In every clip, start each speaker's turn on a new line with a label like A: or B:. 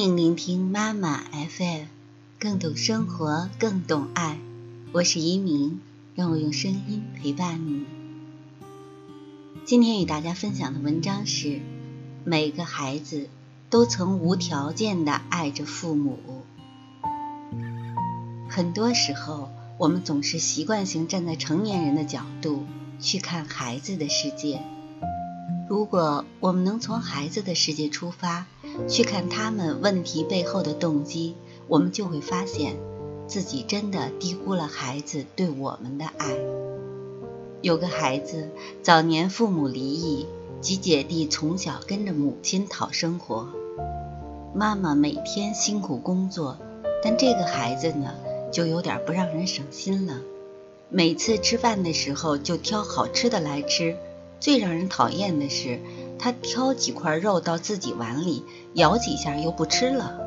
A: 迎聆听妈妈 FM，更懂生活，更懂爱。我是一鸣，让我用声音陪伴你。今天与大家分享的文章是：每个孩子都曾无条件的爱着父母。很多时候，我们总是习惯性站在成年人的角度去看孩子的世界。如果我们能从孩子的世界出发，去看他们问题背后的动机，我们就会发现自己真的低估了孩子对我们的爱。有个孩子早年父母离异，几姐弟从小跟着母亲讨生活，妈妈每天辛苦工作，但这个孩子呢，就有点不让人省心了。每次吃饭的时候就挑好吃的来吃。最让人讨厌的是，他挑几块肉到自己碗里，咬几下又不吃了。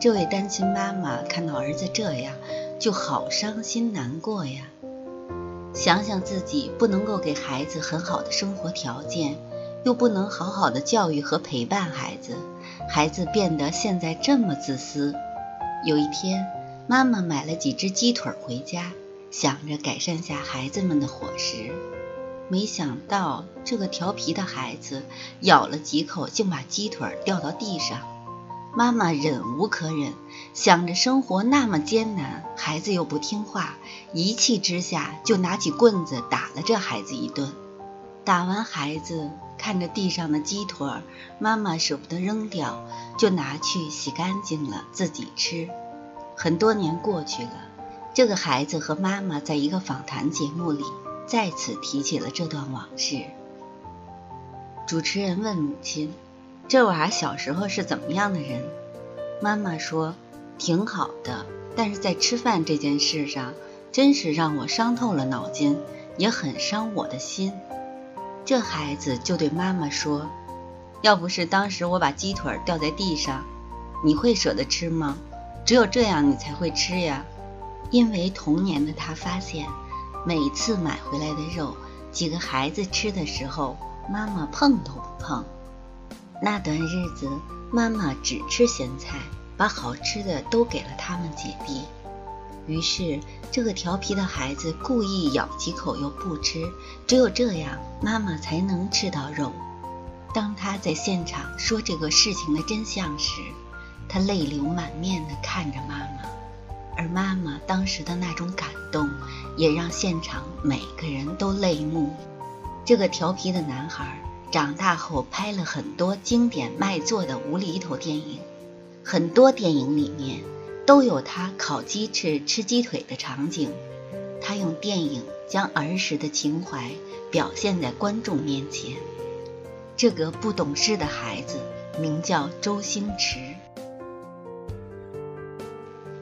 A: 这位单亲妈妈看到儿子这样，就好伤心难过呀。想想自己不能够给孩子很好的生活条件，又不能好好的教育和陪伴孩子，孩子变得现在这么自私。有一天，妈妈买了几只鸡腿回家，想着改善下孩子们的伙食。没想到这个调皮的孩子咬了几口，竟把鸡腿掉到地上。妈妈忍无可忍，想着生活那么艰难，孩子又不听话，一气之下就拿起棍子打了这孩子一顿。打完孩子，看着地上的鸡腿，妈妈舍不得扔掉，就拿去洗干净了自己吃。很多年过去了，这个孩子和妈妈在一个访谈节目里。再次提起了这段往事。主持人问母亲：“这娃小时候是怎么样的人？”妈妈说：“挺好的，但是在吃饭这件事上，真是让我伤透了脑筋，也很伤我的心。”这孩子就对妈妈说：“要不是当时我把鸡腿掉在地上，你会舍得吃吗？只有这样你才会吃呀。”因为童年的他发现。每次买回来的肉，几个孩子吃的时候，妈妈碰都不碰。那段日子，妈妈只吃咸菜，把好吃的都给了他们姐弟。于是，这个调皮的孩子故意咬几口又不吃，只有这样，妈妈才能吃到肉。当他在现场说这个事情的真相时，他泪流满面地看着妈妈。而妈妈当时的那种感动，也让现场每个人都泪目。这个调皮的男孩长大后拍了很多经典卖座的无厘头电影，很多电影里面都有他烤鸡翅、吃鸡腿的场景。他用电影将儿时的情怀表现在观众面前。这个不懂事的孩子名叫周星驰。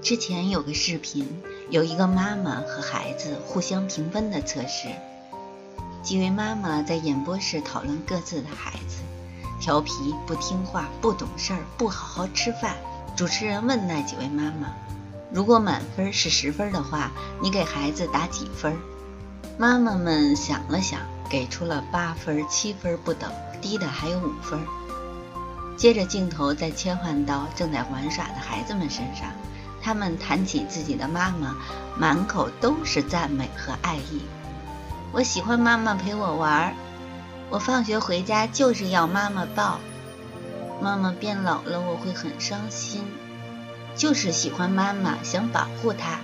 A: 之前有个视频，有一个妈妈和孩子互相评分的测试。几位妈妈在演播室讨论各自的孩子，调皮、不听话、不懂事儿、不好好吃饭。主持人问那几位妈妈：“如果满分是十分的话，你给孩子打几分？”妈妈们想了想，给出了八分、七分不等，低的还有五分。接着镜头再切换到正在玩耍的孩子们身上。他们谈起自己的妈妈，满口都是赞美和爱意。我喜欢妈妈陪我玩儿，我放学回家就是要妈妈抱。妈妈变老了，我会很伤心。就是喜欢妈妈，想保护她。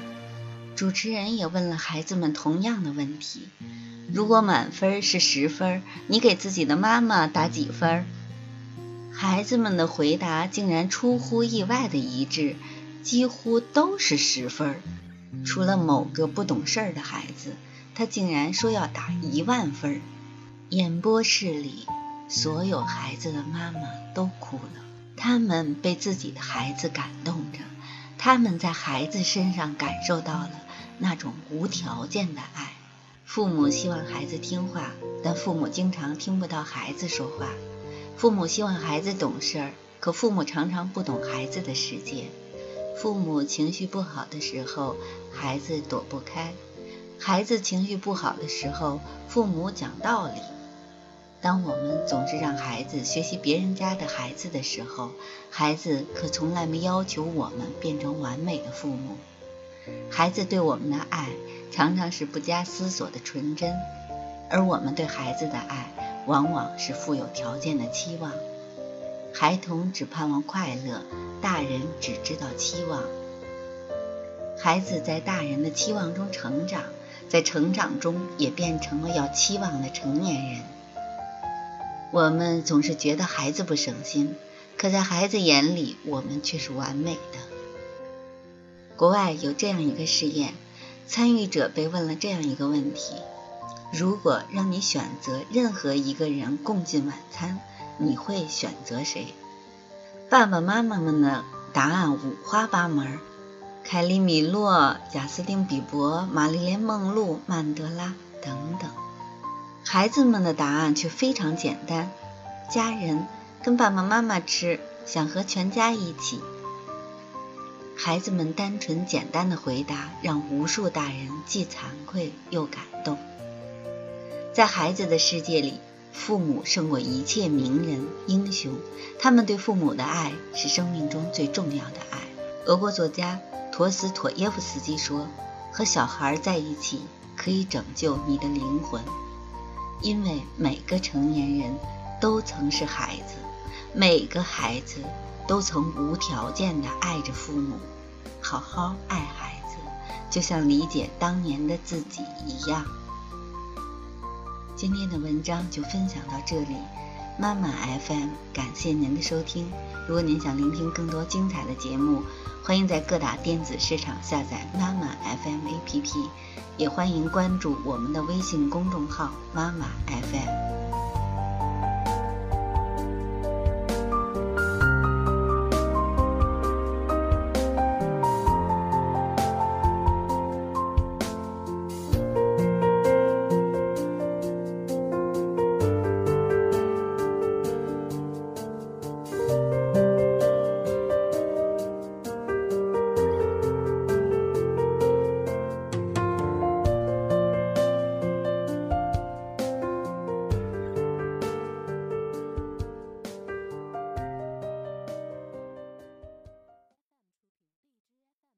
A: 主持人也问了孩子们同样的问题：如果满分是十分，你给自己的妈妈打几分？孩子们的回答竟然出乎意外的一致。几乎都是十分，除了某个不懂事儿的孩子，他竟然说要打一万分。演播室里，所有孩子的妈妈都哭了，他们被自己的孩子感动着，他们在孩子身上感受到了那种无条件的爱。父母希望孩子听话，但父母经常听不到孩子说话。父母希望孩子懂事儿，可父母常常不懂孩子的世界。父母情绪不好的时候，孩子躲不开；孩子情绪不好的时候，父母讲道理。当我们总是让孩子学习别人家的孩子的时候，孩子可从来没要求我们变成完美的父母。孩子对我们的爱常常是不加思索的纯真，而我们对孩子的爱往往是富有条件的期望。孩童只盼望快乐，大人只知道期望。孩子在大人的期望中成长，在成长中也变成了要期望的成年人。我们总是觉得孩子不省心，可在孩子眼里，我们却是完美的。国外有这样一个试验，参与者被问了这样一个问题：如果让你选择任何一个人共进晚餐，你会选择谁？爸爸妈妈们的答案五花八门。凯利·米洛、贾斯汀·比伯、玛丽莲·梦露、曼德拉等等，孩子们的答案却非常简单：家人跟爸爸妈妈吃，想和全家一起。孩子们单纯简单的回答，让无数大人既惭愧又感动。在孩子的世界里，父母胜过一切名人英雄，他们对父母的爱是生命中最重要的爱。俄国作家。陀思妥耶夫斯基说：“和小孩在一起可以拯救你的灵魂，因为每个成年人都曾是孩子，每个孩子都曾无条件的爱着父母。好好爱孩子，就像理解当年的自己一样。”今天的文章就分享到这里，妈妈 FM 感谢您的收听。如果您想聆听更多精彩的节目，欢迎在各大电子市场下载妈妈 FM APP，也欢迎关注我们的微信公众号妈妈 FM。